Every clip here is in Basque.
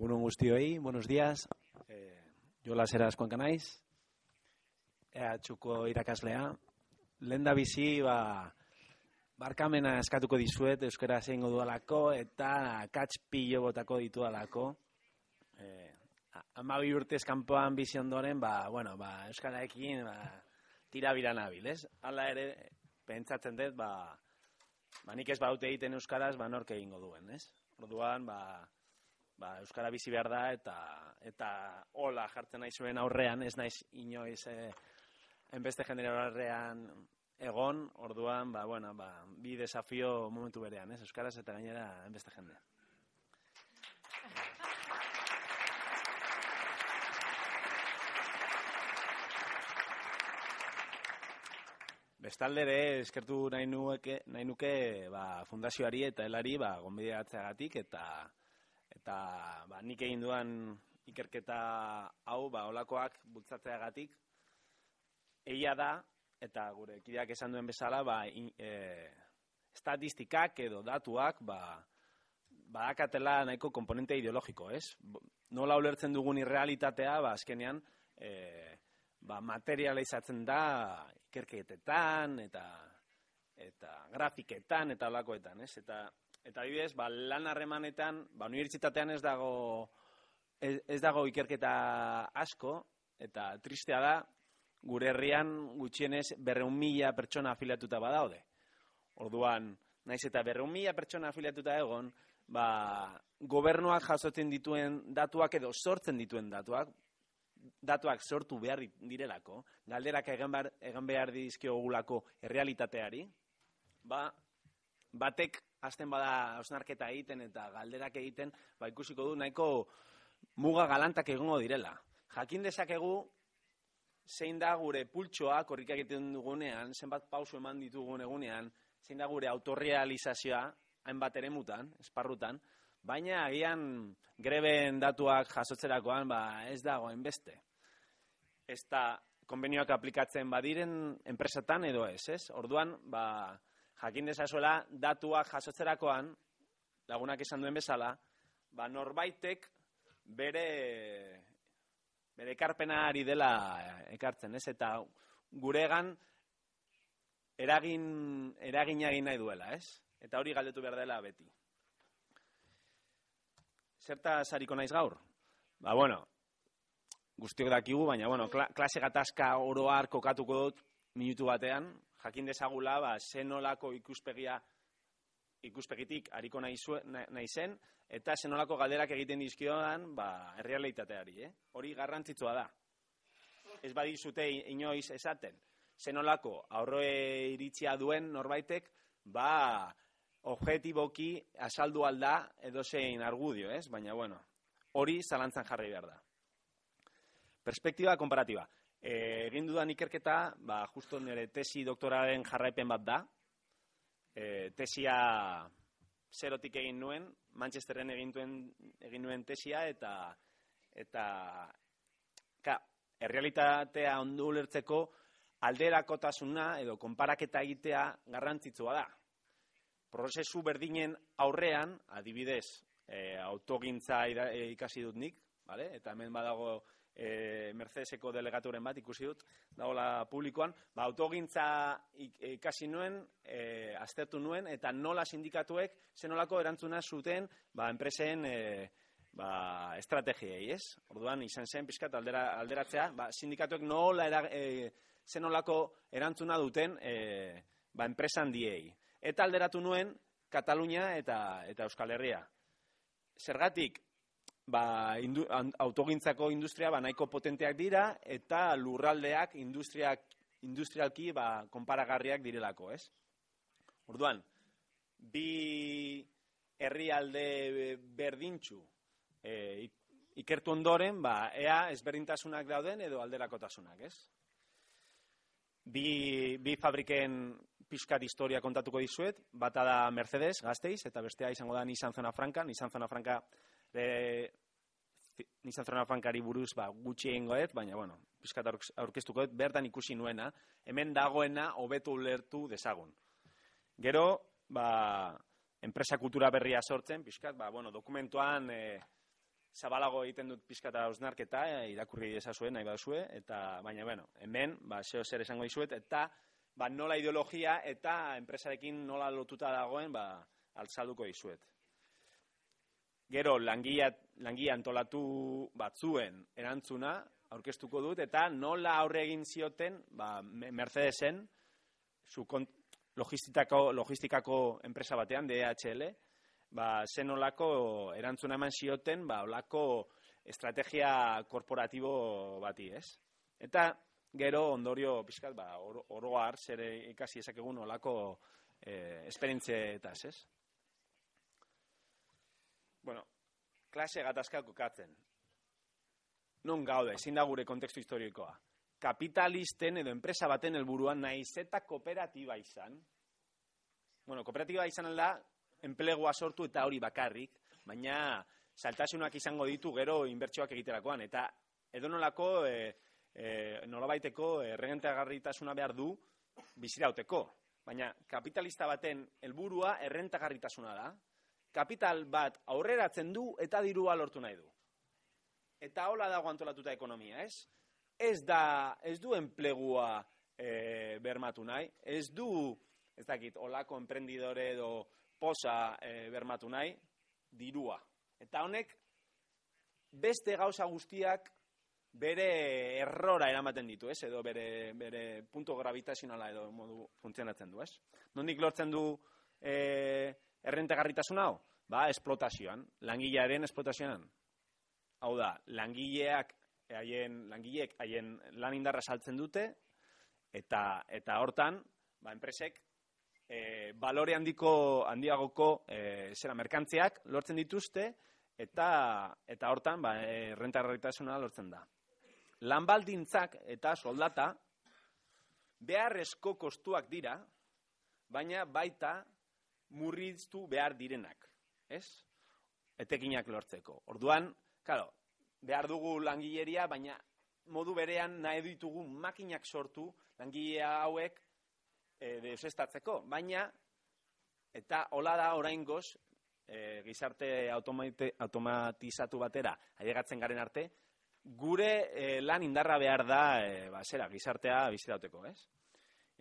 Egunon guztioi, buenos días. Eh, Jola Zeraz Kuanka naiz. Ea txuko irakaslea. Lenda bizi, ba, barkamena eskatuko dizuet euskara zeingo dualako eta katz pillo botako ditu alako. Eh, amabi urtez kanpoan bizi ondoren, ba, bueno, ba, euskaraekin ba, tira bila nabil, ez? Hala ere, pentsatzen dut, ba, ba, nik ez baute egiten euskaraz, ba, nork egingo duen, ez? Orduan, ba, ba, euskara bizi behar da eta eta hola jartzen nahi zuen aurrean, ez naiz inoiz eh, enbeste aurrean egon, orduan, ba, bueno, ba, bi desafio momentu berean, ez? Euskaraz eta gainera enbeste jende. Bestaldere, eskertu nahi nuke, nahi nuke ba, fundazioari eta helari ba, gonbideatzeagatik eta eta ba, nik egin duan ikerketa hau ba, olakoak bultzatzeagatik egia da, eta gure kideak esan duen bezala, ba, in, e, estatistikak edo datuak ba, badakatela nahiko komponente ideologiko, ez? Nola ulertzen dugun irrealitatea, ba, azkenean, e, ba, materializatzen da ikerketetan eta eta grafiketan eta holakoetan, ez? Eta eta adibidez, ba, lan harremanetan, ba, unibertsitatean ez dago ez, ez dago ikerketa asko eta tristea da gure herrian gutxienez berreun mila pertsona afiliatuta badaude. Orduan, naiz eta berreun mila pertsona afiliatuta egon, ba, gobernuak jasotzen dituen datuak edo sortzen dituen datuak, datuak sortu behar direlako, galderak egan behar, egan behar dizkiogulako errealitateari, ba, batek hasten bada osnarketa egiten eta galderak egiten, ba, ikusiko du nahiko muga galantak egongo direla. Jakin dezakegu, zein da gure pultsoa, korrika egiten dugunean, zenbat pausu eman ditugun egunean, zein da gure autorrealizazioa, hainbat ere mutan, esparrutan, baina agian greben datuak jasotzerakoan ba, ez dago hainbeste. Ez da konbenioak aplikatzen badiren enpresatan edo ez, ez? Orduan, ba, jakin dezazuela datuak jasotzerakoan, lagunak esan duen bezala, ba, norbaitek bere bere ekarpena ari dela ekartzen, ez? Eta guregan eragin eragina egin nahi duela, ez? Eta hori galdetu behar dela beti. Zerta sariko naiz gaur? Ba, bueno, guztiok dakigu, baina, bueno, klase gatazka oroar kokatuko dut minutu batean, jakin dezagula, ba, zenolako ikuspegia ikuspegitik hariko nahi, nahi zen, eta zenolako galderak egiten dizkioan, ba, errealitateari, eh? Hori garrantzitsua da. Ez badizute inoiz esaten, zenolako aurroe iritzia duen norbaitek, ba, objetiboki asaldu alda edo zein argudio, ez? Baina, bueno, hori zalantzan jarri behar da. Perspektiba komparatiba. E, egin dudan ikerketa, ba, justo nire tesi doktoraren jarraipen bat da. E, tesia zerotik egin nuen, Manchesterren egin, duen, egin nuen tesia, eta eta ka, errealitatea ondu lertzeko alderakotasuna edo konparaketa egitea garrantzitsua da prozesu berdinen aurrean, adibidez, e, autogintza ikasi dut nik, vale? eta hemen badago e, Mercedeseko delegaturen bat ikusi dut, dagoela publikoan, ba, autogintza ikasi nuen, e, aztertu nuen, eta nola sindikatuek zenolako erantzuna zuten ba, enpresen e, ba, estrategiei, ez? Orduan, izan zen, pizkat, aldera, alderatzea, ba, sindikatuek nola era, e, zenolako erantzuna duten e, ba, enpresan diei eta alderatu nuen Katalunia eta eta Euskal Herria. Zergatik ba, indu, autogintzako industria ba, nahiko potenteak dira eta lurraldeak industriak industrialki ba, konparagarriak direlako, ez? Orduan, bi herrialde berdintxu e, ikertu ondoren, ba, ea ezberdintasunak dauden edo alderakotasunak, ez? Bi, bi fabriken pixkat historia kontatuko dizuet, bata da Mercedes, gazteiz, eta bestea izango da Nissan Zona Franca, Nissan Zona Franca e, Nissan Zona Francari buruz ba, gutxi egingo baina, bueno, pixkat aurkeztuko dut, bertan ikusi nuena, hemen dagoena hobetu ulertu dezagun. Gero, ba, enpresa kultura berria sortzen, pixkat, ba, bueno, dokumentuan e, zabalago egiten dut pizkata ausnarketa, e, irakurri ezazuen, nahi baduzue, eta, baina, bueno, hemen, ba, zeo zer esango dizuet, eta, ba, nola ideologia eta enpresarekin nola lotuta dagoen, ba, altzalduko dizuet. Gero, langia, langia antolatu batzuen erantzuna, aurkeztuko dut, eta nola aurre egin zioten, ba, Mercedesen, zu logistikako, logistikako enpresa batean, DHL, ba, zen olako erantzuna eman zioten, ba, olako estrategia korporatibo bati, ez? Eta gero ondorio pizkat, ba, oroar zer ikasi ezakegun olako e, esperientzeetaz, ez? Bueno, klase gatazka kokatzen. Non gaude, ezin da gure kontekstu historikoa. Kapitalisten edo enpresa baten helburuan naiz eta kooperatiba izan. Bueno, kooperatiba izan alda, enplegua sortu eta hori bakarrik, baina saltasunak izango ditu gero inbertsioak egiterakoan, eta edonolako e, e, nolabaiteko errentagarritasuna behar du bizirauteko. Baina kapitalista baten helburua errentagarritasuna da, kapital bat aurreratzen du eta dirua lortu nahi du. Eta hola dago antolatuta ekonomia, ez? Ez da, ez du enplegua e, bermatu nahi, ez du, ez dakit, olako emprendidore edo posa e, bermatu nahi, dirua. Eta honek, beste gauza guztiak bere errora eramaten ditu, ez? Edo bere, bere punto gravitazionala edo modu funtzionatzen du, ez? Nondik lortzen du e, errentagarritasun hau? Ba, esplotazioan, langilearen esplotazioan. Hau da, langileak haien langileek haien lan indarra saltzen dute eta eta hortan ba enpresek e, balore handiko handiagoko e, zera merkantziak lortzen dituzte eta eta hortan ba errentarritasuna lortzen da. Lanbaldintzak eta soldata beharrezko kostuak dira, baina baita murriztu behar direnak, ez? Etekinak lortzeko. Orduan, claro, behar dugu langileria, baina modu berean nahi ditugu makinak sortu langilea hauek e, desestatzeko, baina eta hola da oraingoz e, gizarte automate, automatizatu batera ailegatzen garen arte, gure e, lan indarra behar da e, ba, zera, gizartea bizitauteko, ez?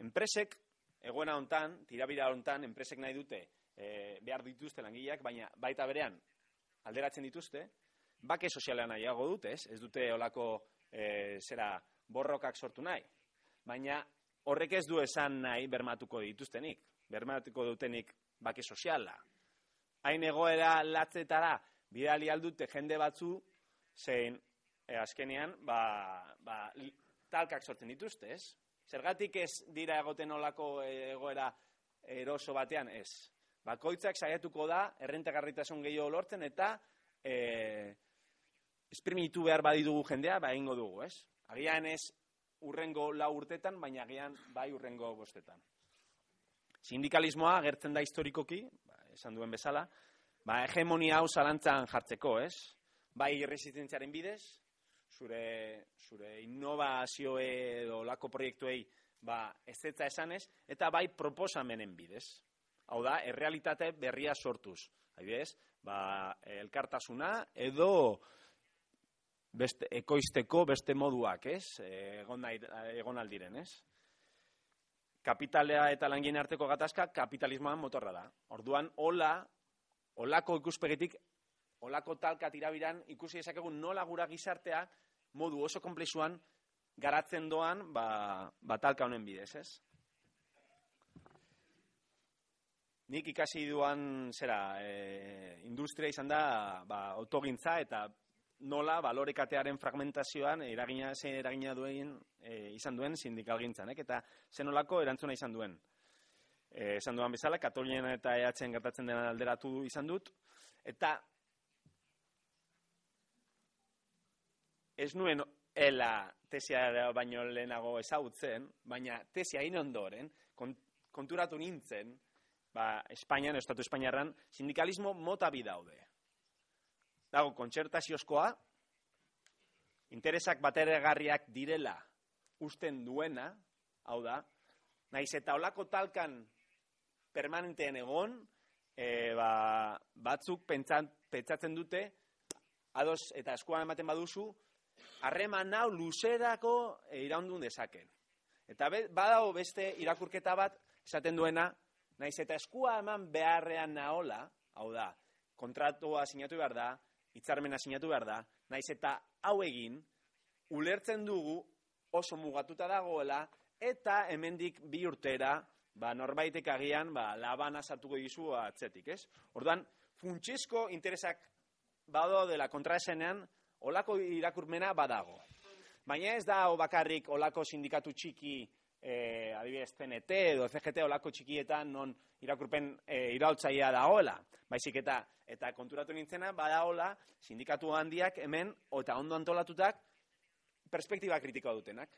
Enpresek, egoena hontan, tirabira hontan, enpresek nahi dute e, behar dituzte langileak, baina baita berean alderatzen dituzte, bake sozialean nahiago dute, ez? Ez dute olako e, zera borrokak sortu nahi. Baina horrek ez du esan nahi bermatuko dituztenik, bermatuko dutenik bake soziala. Hain egoera latzetara bidali aldute jende batzu, zein e, azkenean, ba, ba, talkak sortzen dituzte, ez? Zergatik ez dira egoten olako egoera eroso batean, ez? Bakoitzak saiatuko da, errentagarritasun gehiago lortzen, eta e, esprimitu behar badidugu jendea, ba egingo dugu, ez? Agian ez urrengo lau urtetan, baina agian bai urrengo bostetan. Sindikalismoa gertzen da historikoki, ba, esan duen bezala, ba, hegemonia hau zalantzan jartzeko, ez? Bai resistentziaren bidez, zure, zure innovazioe edo lako proiektuei ba, ez zetza esanez, eta bai proposamenen bidez. Hau da, errealitate berria sortuz. Haibidez, ba, elkartasuna edo beste, ekoizteko beste moduak, ez? Egon, nahi, egon aldiren, ez? Kapitalea eta langien arteko gatazka kapitalismoan motorra da. Orduan, hola, holako ikuspegitik, holako talka tirabiran, ikusi ezakegun nola gura gizartea modu oso komplexuan garatzen doan ba, ba talka honen bidez, ez? Nik ikasi duan, zera, e, industria izan da, ba, autogintza eta nola balorekatearen fragmentazioan eragina zein eragina duen e, izan duen sindikalgintzan, eta zen nolako erantzuna izan duen. e, esan duan bezala, Katalunian eta eatzen gertatzen dena alderatu izan dut, eta ez nuen ela tesia baino lehenago ezagutzen, baina tesia hain ondoren, konturatu nintzen, ba, Espainian, Estatu Espainiarran, sindikalismo mota bi daude. Dago, kontsertaziozkoa, interesak bateregarriak direla usten duena, hau da, naiz eta olako talkan permanenteen egon, e, ba, batzuk pentsatzen dute, ados eta eskuan ematen baduzu, harreman hau luzerako e, iraundun dezaken. Eta be, badago beste irakurketa bat, esaten duena, naiz eta eskua eman beharrean naola, hau da, kontratua sinatu behar da, hitzarmena sinatu behar da, naiz eta hau egin, ulertzen dugu oso mugatuta dagoela, eta hemendik bi urtera, ba, norbaitek agian, ba, labana sartuko dizu atzetik, ez? Orduan, funtsezko interesak bado dela kontraesenean, olako irakurmena badago. Baina ez da bakarrik olako sindikatu txiki, e, adibidez CNT edo CGT olako txikietan non irakurpen e, iraultzaia dagoela. Baizik eta eta konturatu nintzena badagola sindikatu handiak hemen eta ondo antolatutak perspektiba kritikoa dutenak.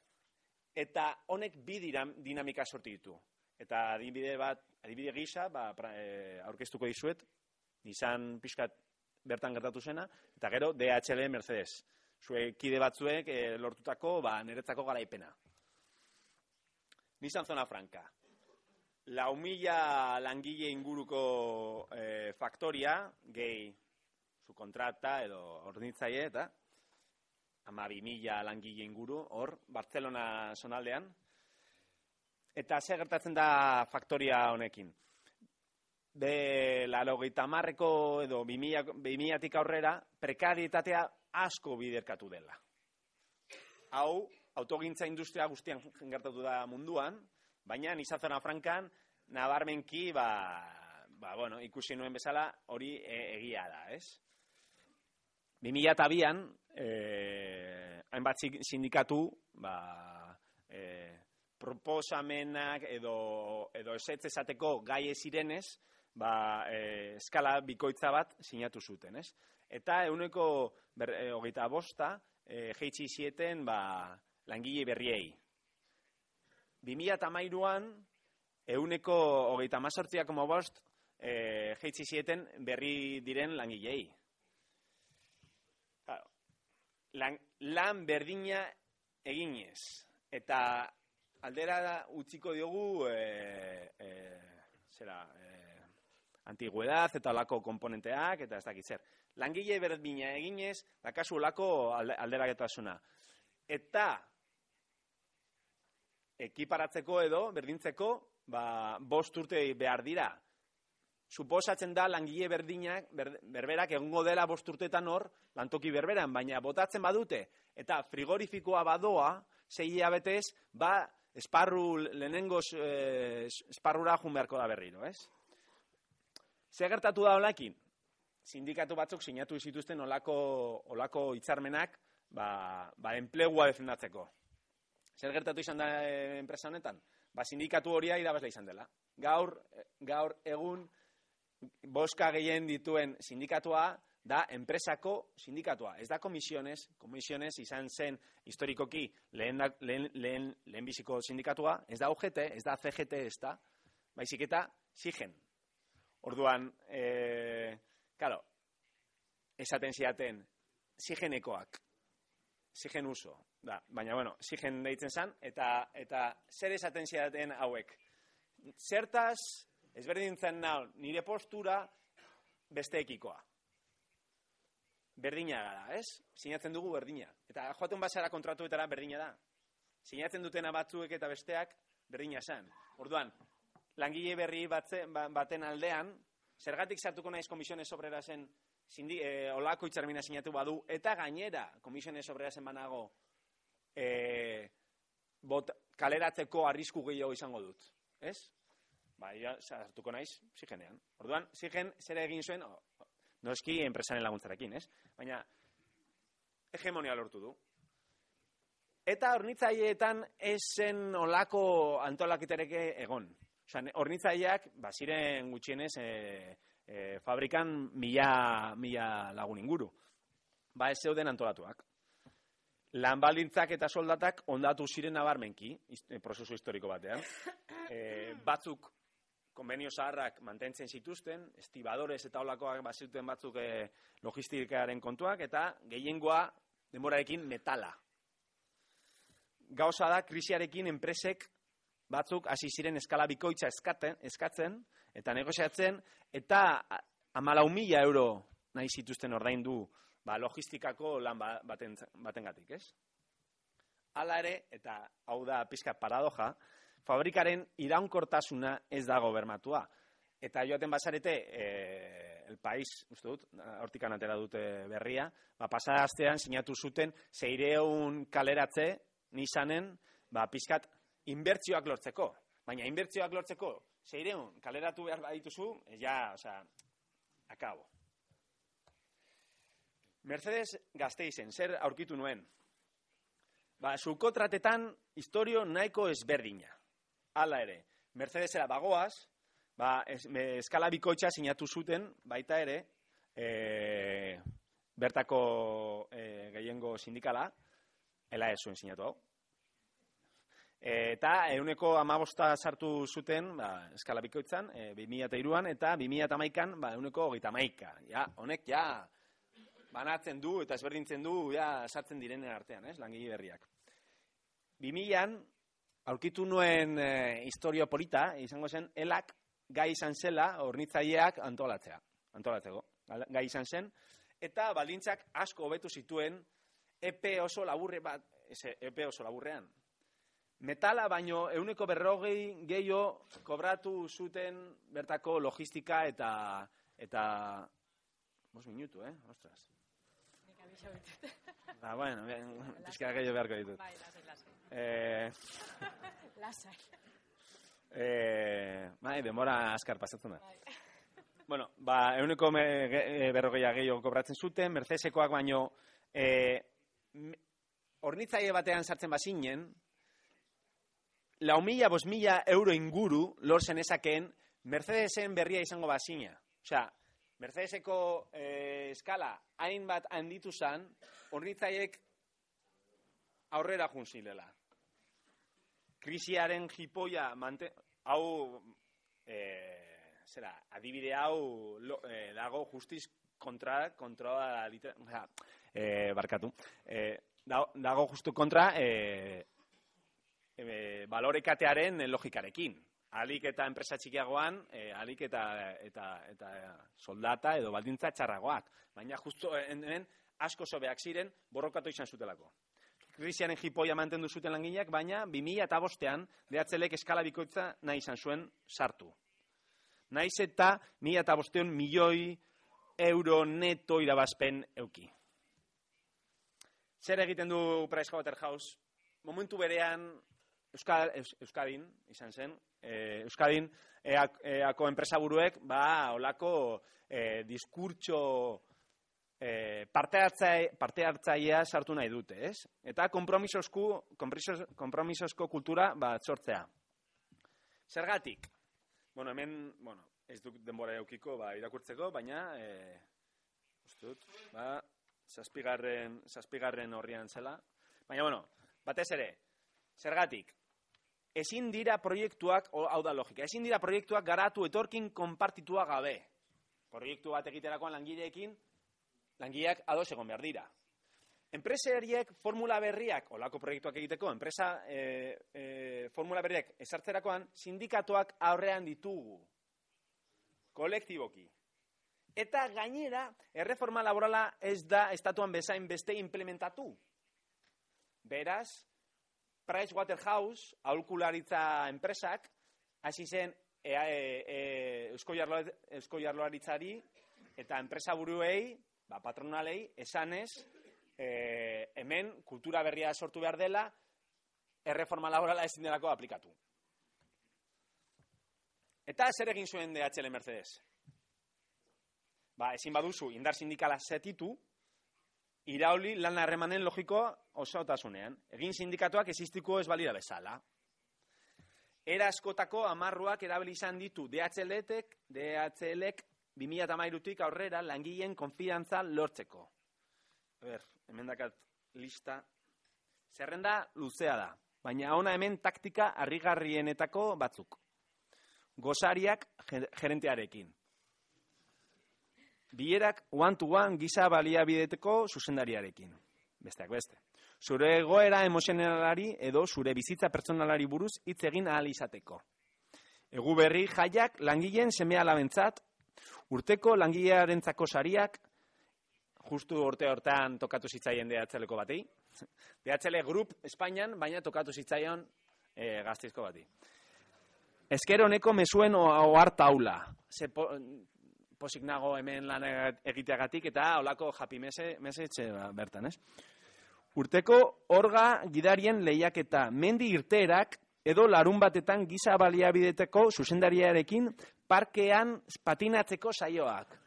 Eta honek bi dinamika sorti ditu. Eta adibide bat, adibide gisa, ba, pra, e, aurkeztuko dizuet, izan pixkat bertan gertatu zena, eta gero DHL Mercedes. Zue kide batzuek e, lortutako ba, niretzako garaipena. Nizan zona franka. Lau mila langile inguruko e, faktoria, gehi zu kontrata edo ordinitzaile eta ama bi mila langile inguru, hor, Bartzelona zonaldean. Eta ze gertatzen da faktoria honekin. Be, laro marreko edo bi milatik aurrera, prekarietatea asko biderkatu dela. Hau, autogintza industria guztian gertatu da munduan, baina nizazona frankan, nabarmenki, ba, ba, bueno, ikusi nuen bezala, hori e, egia da, ez? 2002an, eh, hainbat sindikatu, ba, eh, proposamenak edo, edo esetz esateko gai ezirenez, ba, e, eskala bikoitza bat sinatu zuten, ez? Eta euneko ber, e, hogeita bosta, e, jeitsi zieten, ba, langile berriei. 2008an, euneko hogeita mazortziak bost, e, jeitsi zieten berri diren langilei. Lan, lan berdina eginez. Eta aldera utziko diogu e, e, zera e, antiguedad eta olako komponenteak eta ez dakit zer. Langile berdina eginez, dakazu olako alderaketasuna. Eta ekiparatzeko edo, berdintzeko, ba, bost urte behar dira. Suposatzen da langile berdinak, ber, berberak egongo dela bost urtetan hor, lantoki berberan, baina botatzen badute, eta frigorifikoa badoa, zei abetez, ba, esparru lehenengo eh, esparrura jun beharko da berriro, ez? Zer gertatu da olakin? Sindikatu batzuk sinatu zituzten olako, olako hitzarmenak ba, ba enplegua defendatzeko. Zer gertatu izan da eh, enpresa honetan? Ba, sindikatu horia irabazla izan dela. Gaur, eh, gaur egun boska gehien dituen sindikatua da enpresako sindikatua. Ez da komisiones, komisiones izan zen historikoki lehen, da, lehen, lehen, lehen biziko sindikatua, ez da UGT, ez da CGT, ez da, baizik eta zigen. Orduan, e, claro, esaten ziaten, zigenekoak, zigen uso, da, baina bueno, zigen deitzen zen, eta, eta zer esaten ziaten hauek. Zertaz, ezberdintzen nau, nire postura besteekikoa berdina gara, ez? Sinatzen dugu berdina. Eta joaten basara kontratuetara berdina da. Sinatzen dutena batzuek eta besteak berdina zen. Orduan, langile berri batze, ba, baten aldean, zergatik sartuko naiz komisiones obrera zen zindi, e, olako itxarmina sinatu badu, eta gainera komisiones obrera zen banago e, bot, kaleratzeko arrisku gehiago izango dut. Ez? Ba, ja, sartuko naiz, zigenean. Orduan, zigen, zer egin zuen, noski enpresaren laguntzarekin, ez? Baina hegemonia lortu du. Eta hornitzaileetan esen olako antolakitereke egon. Osa, hornitzaileak, ba, ziren gutxienez, e, e, fabrikan mila, mila lagun inguru. Ba, ez zeuden antolatuak. Lan baldintzak eta soldatak ondatu ziren nabarmenki, ist, prozesu historiko batean. E, batzuk konbenio zaharrak mantentzen zituzten, estibadores eta olakoak bazituen batzuk e, logistikaren kontuak, eta gehiengoa demorarekin metala. Gauza da, krisiarekin enpresek batzuk hasi ziren eskala bikoitza eskaten, eskatzen, eta negoziatzen, eta amalau mila euro nahi zituzten ordaindu ba, logistikako lan ba, baten, baten gatik, ez? Hala ere, eta hau da pizka paradoja, fabrikaren iraunkortasuna ez dago bermatua. Eta joaten bazarete, e, el país, uste dut, hortikan atera dute berria, ba, pasada astean sinatu zuten zeireun kaleratze, nisanen, ba, pizkat inbertzioak lortzeko. Baina inbertzioak lortzeko, zeireun kaleratu behar badituzu, ja, oza, akabo. Mercedes Gasteizen, zer aurkitu nuen? Ba, tratetan historio nahiko ezberdina. Hala ere, Mercedesera bagoaz, ba, es, me, eskala bikoitza sinatu zuten, baita ere, e, bertako e, gehiengo sindikala, ela ez zuen sinatu hau. Eta euneko amabosta sartu zuten, ba, eskala bikoitzan, e, 2002an, eta 2008an, ba, euneko gita maika. Ja, honek, ja, banatzen du, eta ezberdintzen du, ja, sartzen direnen artean, ez, langile berriak. 2000an, aurkitu nuen e, historio polita, izango zen, elak gai izan zela, ornitzaileak antolatzea, antolatzeko, gai izan zen, eta baldintzak asko hobetu zituen, epe oso laburre bat, epe oso laburrean, metala baino euneko berrogei gehiago kobratu zuten bertako logistika eta eta bos minutu, eh? Ostras. Ba, bueno, pizka gehiago beharko ditut. Bai, lasai, lasai. Eh... lasai. Eh, bai, demora askar pasatzen da. Bai. Bueno, ba, euneko e, berrogeia gehiago kobratzen zuten, Mercedesekoak baino eh, ornitzaile batean sartzen bazinen, lau mila, bos mila euro inguru lortzen ezakeen Mercedesen berria izango bazina. Osea, Mercedeseko eh, eskala hainbat handitu zan, hornitzaiek aurrera junzilela. Krisiaren jipoia, mante, hau, eh, zera, adibide hau lo, eh, dago justiz kontra, kontra, eh, barkatu, eh, dago justu kontra, eh, e, balorekatearen logikarekin. Alik eta enpresa txikiagoan, e, alik eta, eta, eta soldata edo baldintza txarragoak. Baina justo hemen asko sobeak ziren borrokatu izan zutelako. Krisianen jipoia mantendu zuten langileak, baina 2000 eta bostean behatzelek eskala bikoitza nahi izan zuen sartu. Naiz eta 2000 eta bostean milioi euro neto irabazpen euki. Zer egiten du Pricewaterhouse? Momentu berean Euskal, Euskadin, izan zen, e, Euskadin, eako enpresa buruek, ba, olako e, diskurtso e, parte, hartzai, parte hartzaia sartu nahi dute, ez? Eta kompromisosku, kompromisosko kultura, ba, sortzea. Zergatik? Bueno, hemen, bueno, ez duk denbora eukiko, ba, irakurtzeko, baina, e, ustut, ba, zazpigarren, zazpigarren horrian zela. Baina, bueno, batez ere, zergatik, ezin dira proiektuak, hau da logika, ezin dira proiektuak garatu etorkin konpartitua gabe. Proiektu bat egiterakoan langileekin, langileak ados egon behar dira. Enpresariek formula berriak, olako proiektuak egiteko, enpresa e, e, formula berriak esartzerakoan, sindikatuak aurrean ditugu. Kolektiboki. Eta gainera, erreforma laborala ez da estatuan bezain beste implementatu. Beraz, Price Waterhouse, aulkularitza enpresak, hasi zen e, e, e, eusko, jarloaritzari eta enpresa buruei, ba, patronalei, esanez, e, hemen kultura berria sortu behar dela, erreforma laborala ezin delako aplikatu. Eta zer egin zuen DHL Mercedes? Ba, ezin baduzu, indar sindikala zetitu, irauli lan harremanen logiko osotasunean. Egin sindikatuak existiko ez balira bezala. Era askotako amarruak erabili izan ditu DHL-ek, DHL-ek 2013tik aurrera langileen konfidantza lortzeko. A ber, hemen dakat lista. Zerrenda luzea da, baina ona hemen taktika harrigarrienetako batzuk. Gosariak gerentearekin. Bierak one to one gisa baliabideteko zuzendariarekin. Besteak beste zure egoera emozionalari edo zure bizitza pertsonalari buruz hitz egin ahal izateko. Egu berri jaiak langileen seme alabentzat, urteko langilearentzako sariak, justu urte hortan tokatu zitzaien DHL-ko batei. DHL Group Espainian, baina tokatu zitzaion e, gaztizko bati. Ezker honeko mesuen oharta taula. Posik nago hemen lan egiteagatik eta olako japi mese, mese ba, bertan, ez? Urteko orga gidarien lehiaketa mendi irteerak edo larun batetan giza baliabideteko zuzendariarekin parkean patinatzeko saioak.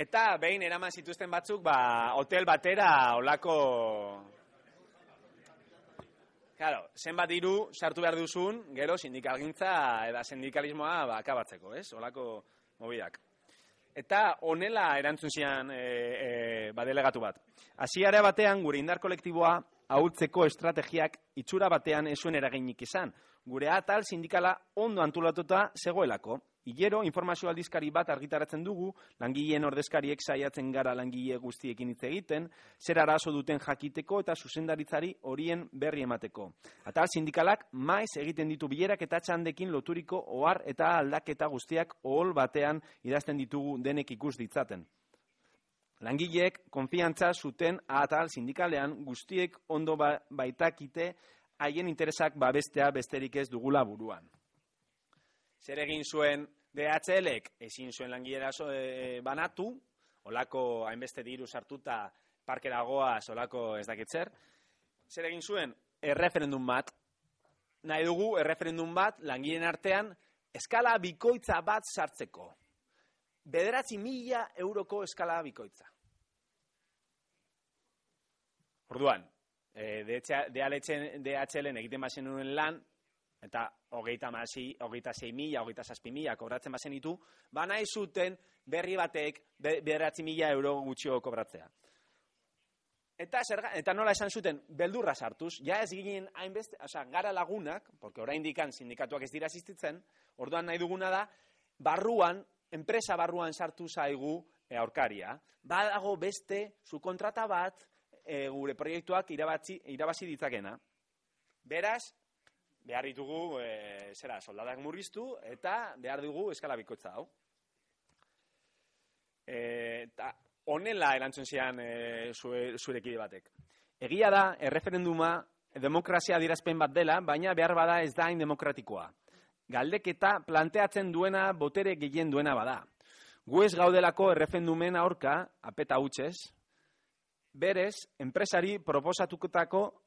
Eta behin eraman zituzten batzuk, ba, hotel batera olako... Claro, zenbat diru sartu behar duzun, gero sindikalgintza eta sindikalismoa ba, akabatzeko, ez? Olako mobidak. Eta honela erantzun zian e, e, badelegatu bat. Hasiara batean gure indar kolektiboa ahultzeko estrategiak itxura batean esuen eraginik izan. Gure atal sindikala ondo antolatuta zegoelako. Hilero, informazio aldizkari bat argitaratzen dugu, langileen ordezkariek saiatzen gara langile guztiekin hitz egiten, zer arazo duten jakiteko eta zuzendaritzari horien berri emateko. Atal sindikalak maiz egiten ditu bilerak eta txandekin loturiko ohar eta aldaketa guztiak ohol batean idazten ditugu denek ikus ditzaten. Langileek konfiantza zuten atal sindikalean guztiek ondo ba baitakite haien interesak babestea besterik ez dugula buruan. Zer egin zuen DHLek ezin zuen langilera e, banatu, olako hainbeste diru sartuta parke dagoaz olako ez dakitzer. Zer egin zuen erreferendum bat, nahi dugu erreferendum bat langileen artean eskala bikoitza bat sartzeko. Bederatzi mila euroko eskala bikoitza. Orduan, e, DHL-en egiten bazen nuen lan, eta hogeita masi, hogeita zei mila, hogeita zazpi mila, kobratzen bazen ditu, bana zuten berri batek beratzi mila euro gutxio kobratzea. Eta, zerga, eta nola esan zuten, beldurra sartuz, ja ez ginen hainbeste, oza, gara lagunak, porque orain dikan sindikatuak ez dira asistitzen, orduan nahi duguna da, barruan, enpresa barruan sartu zaigu e, aurkaria, badago beste, zu kontrata bat, e, gure proiektuak irabazi, irabazi ditzakena. Beraz, behar ditugu, e, zera, soldadak murriztu, eta behar dugu eskala bikoitza hau. E, eta honela erantzun zian e, zurekide batek. Egia da, erreferenduma demokrazia dirazpen bat dela, baina behar bada ez da hain demokratikoa. Galdeketa planteatzen duena botere gehien duena bada. Gu ez gaudelako erreferendumen aurka, apeta hutsez, berez, enpresari proposatuketako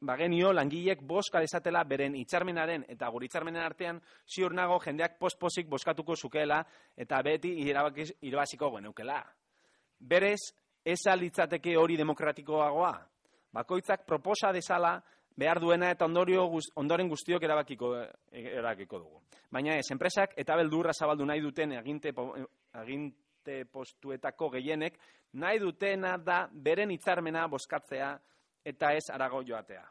bagenio langileek boska desatela beren hitzarmenaren eta gure hitzarmenen artean ziur nago jendeak posposik boskatuko zukeela eta beti irabaziko geneukela. Berez, ez litzateke hori demokratikoagoa. Bakoitzak proposa desala behar duena eta ondorio ondoren guztiok erabakiko, erabakiko dugu. Baina ez, enpresak eta beldurra zabaldu nahi duten eginte, eginte postuetako gehienek, nahi dutena da beren hitzarmena boskatzea eta ez arago joatea.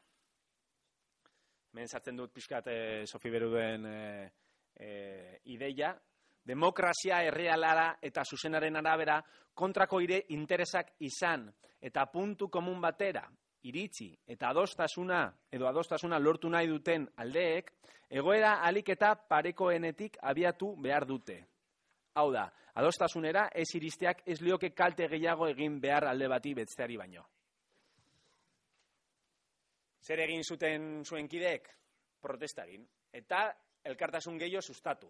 Hemen sartzen dut pixkat e, Sofi Beruden e, e, ideia, demokrazia errealara eta zuzenaren arabera kontrako ire interesak izan eta puntu komun batera iritzi eta adostasuna edo adostasuna lortu nahi duten aldeek egoera alik eta parekoenetik abiatu behar dute. Hau da, adostasunera ez iristeak ez lioke kalte gehiago egin behar alde bati betzeari baino. Zer egin zuten zuen kideek? Protestagin. Eta elkartasun gehiago sustatu.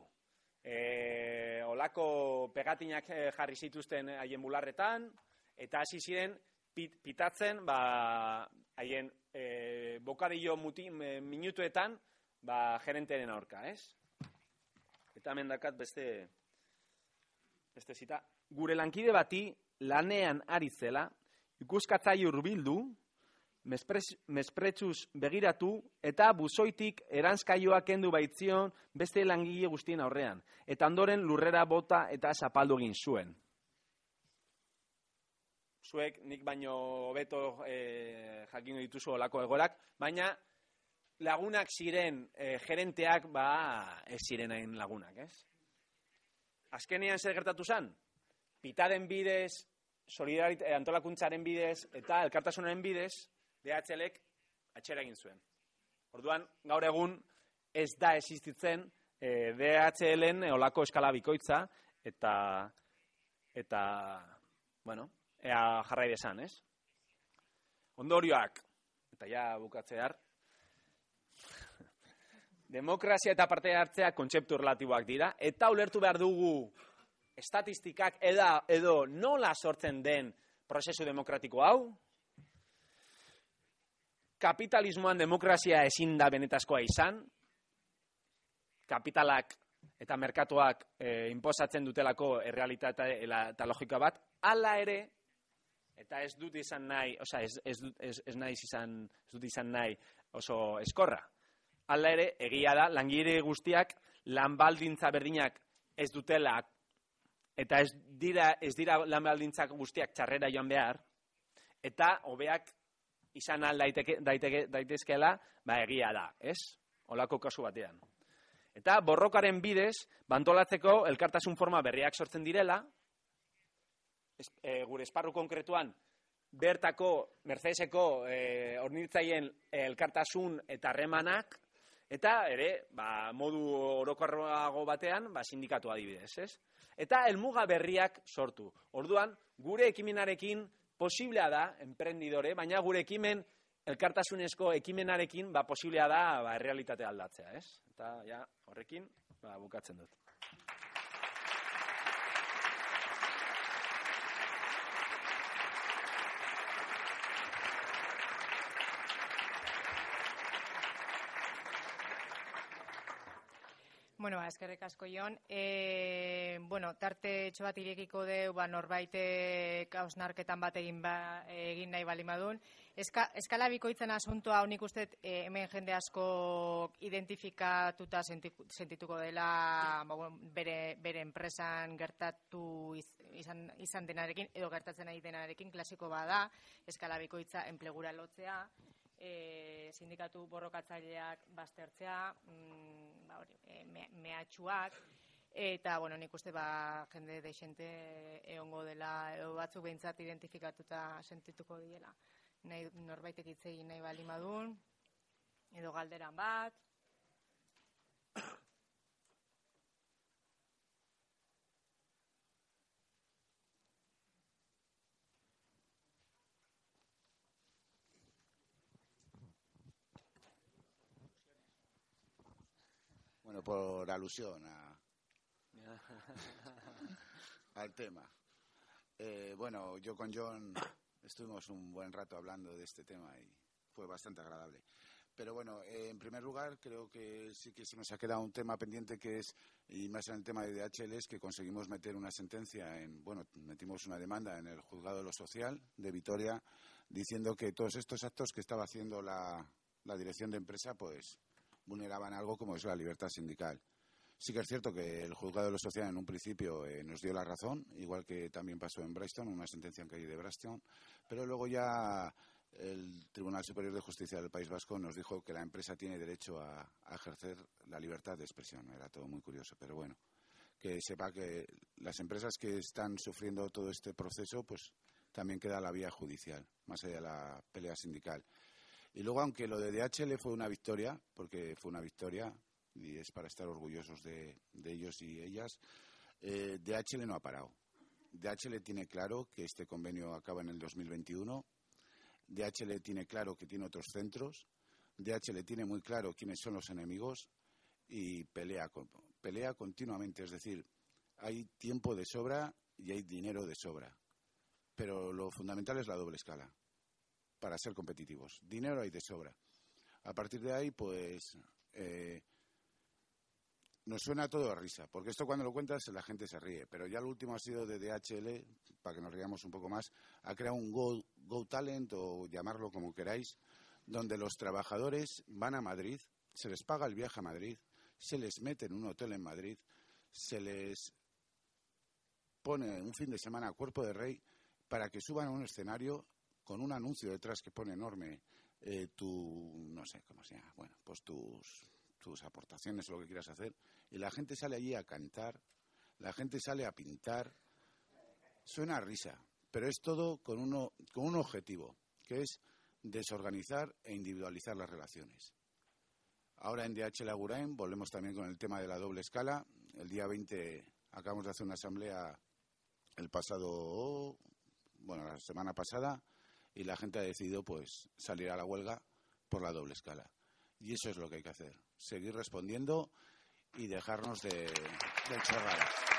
E, olako pegatinak eh, jarri zituzten haien bularretan, eta hasi ziren pit, pitatzen, ba, haien e, bokadillo muti, minutuetan, ba, gerenteren aurka, ez? Eta mendakat beste, beste zita. Gure lankide bati lanean ari zela, ikuskatzai urbildu, mespretsuz begiratu eta buzoitik eranzkaioa kendu baitzion beste langile guztien aurrean. Eta ondoren lurrera bota eta zapaldu egin zuen. Zuek nik baino hobeto e, jakin dituzu olako egorak, baina lagunak ziren e, gerenteak ba ez zirenain lagunak, ez? Azkenean zer gertatu zen? Pitaren bidez, solidarit, eh, antolakuntzaren bidez eta elkartasunaren bidez, DHLek atxera egin zuen. Orduan, gaur egun ez da existitzen e, DHLen olako eskala bikoitza eta eta bueno, ea jarrai desan, ez? Ondorioak, eta ja bukatzear, demokrazia eta parte hartzea kontzeptu relatiboak dira, eta ulertu behar dugu estatistikak eda, edo nola sortzen den prozesu demokratiko hau, kapitalismoan demokrazia ezin da benetazkoa izan, kapitalak eta merkatuak e, imposatzen dutelako errealitate eta logika bat, hala ere, eta ez dut izan nahi, oza, ez, ez, dut, ez, ez, nahi izan, ez dut izan nahi oso eskorra. Hala ere, egia da, langire guztiak, lan baldintza berdinak ez dutela, eta ez dira, ez dira lan baldintzak guztiak txarrera joan behar, eta hobeak izan al daiteke, daiteke, daitezkeela, ba egia da, ez? Olako kasu batean. Eta borrokaren bidez, bantolatzeko elkartasun forma berriak sortzen direla, ez, e, gure esparru konkretuan, bertako, Mercedeseko e, ornitzaien elkartasun eta remanak, eta ere, ba, modu orokorroago batean, ba, sindikatu adibidez, ez? Eta elmuga berriak sortu. Orduan, gure ekimenarekin posiblea da, emprendidore, baina gure ekimen, elkartasunezko ekimenarekin, ba, posiblea da, ba, realitate aldatzea, ez? Eta, ja, horrekin, ba, bukatzen dut. Bueno, ba, eskerrik asko jon. E, bueno, tarte txo bat irekiko deu, ba, norbaite kausnarketan bat egin, ba, egin nahi bali madun. Eska, eskala bikoitzen asuntoa unik uste e, hemen jende asko identifikatuta sentituko dela ba, bueno, bere, bere enpresan gertatu izan, izan denarekin, edo gertatzen ari denarekin, klasiko bada, eskala bikoitza enplegura lotzea, e, sindikatu borrokatzaileak baztertzea, mm, hori, e, mehatxuak, eta, bueno, nik uste, ba, jende deixente egongo dela, edo batzuk behintzat identifikatuta sentituko diela. Nahi, norbaitek itzegi nahi bali madun, edo galderan bat, por alusión a, al tema. Eh, bueno, yo con John estuvimos un buen rato hablando de este tema y fue bastante agradable. Pero bueno, eh, en primer lugar, creo que sí que se nos ha quedado un tema pendiente que es, y más en el tema de DHL, es que conseguimos meter una sentencia en, bueno, metimos una demanda en el juzgado de lo social de Vitoria diciendo que todos estos actos que estaba haciendo la, la dirección de empresa, pues vulneraban algo como es la libertad sindical. Sí que es cierto que el juzgado de lo social en un principio eh, nos dio la razón, igual que también pasó en Bryston, una sentencia en calle de Bryston, pero luego ya el Tribunal Superior de Justicia del País Vasco nos dijo que la empresa tiene derecho a ejercer la libertad de expresión. Era todo muy curioso, pero bueno, que sepa que las empresas que están sufriendo todo este proceso, pues también queda la vía judicial, más allá de la pelea sindical. Y luego, aunque lo de DHL fue una victoria, porque fue una victoria y es para estar orgullosos de, ellos y ellas, eh, DHL no ha parado. DHL tiene claro que este convenio acaba en el 2021. DHL tiene claro que tiene otros centros. DHL tiene muy claro quiénes son los enemigos y pelea, pelea continuamente. Es decir, hay tiempo de sobra y hay dinero de sobra. Pero lo fundamental es la doble escala para ser competitivos. Dinero hay de sobra. A partir de ahí, pues, eh, nos suena todo a risa, porque esto cuando lo cuentas la gente se ríe, pero ya lo último ha sido de DHL, para que nos riamos un poco más, ha creado un Go Talent o llamarlo como queráis, donde los trabajadores van a Madrid, se les paga el viaje a Madrid, se les mete en un hotel en Madrid, se les pone un fin de semana a cuerpo de rey para que suban a un escenario con un anuncio detrás que pone enorme eh, tu, no sé cómo se llama, bueno, pues tus, tus aportaciones o lo que quieras hacer, y la gente sale allí a cantar, la gente sale a pintar, suena a risa, pero es todo con, uno, con un objetivo, que es desorganizar e individualizar las relaciones. Ahora en DH Lagurain volvemos también con el tema de la doble escala. El día 20 acabamos de hacer una asamblea el pasado, bueno, la semana pasada, y la gente ha decidido pues salir a la huelga por la doble escala. Y eso es lo que hay que hacer, seguir respondiendo y dejarnos de, de.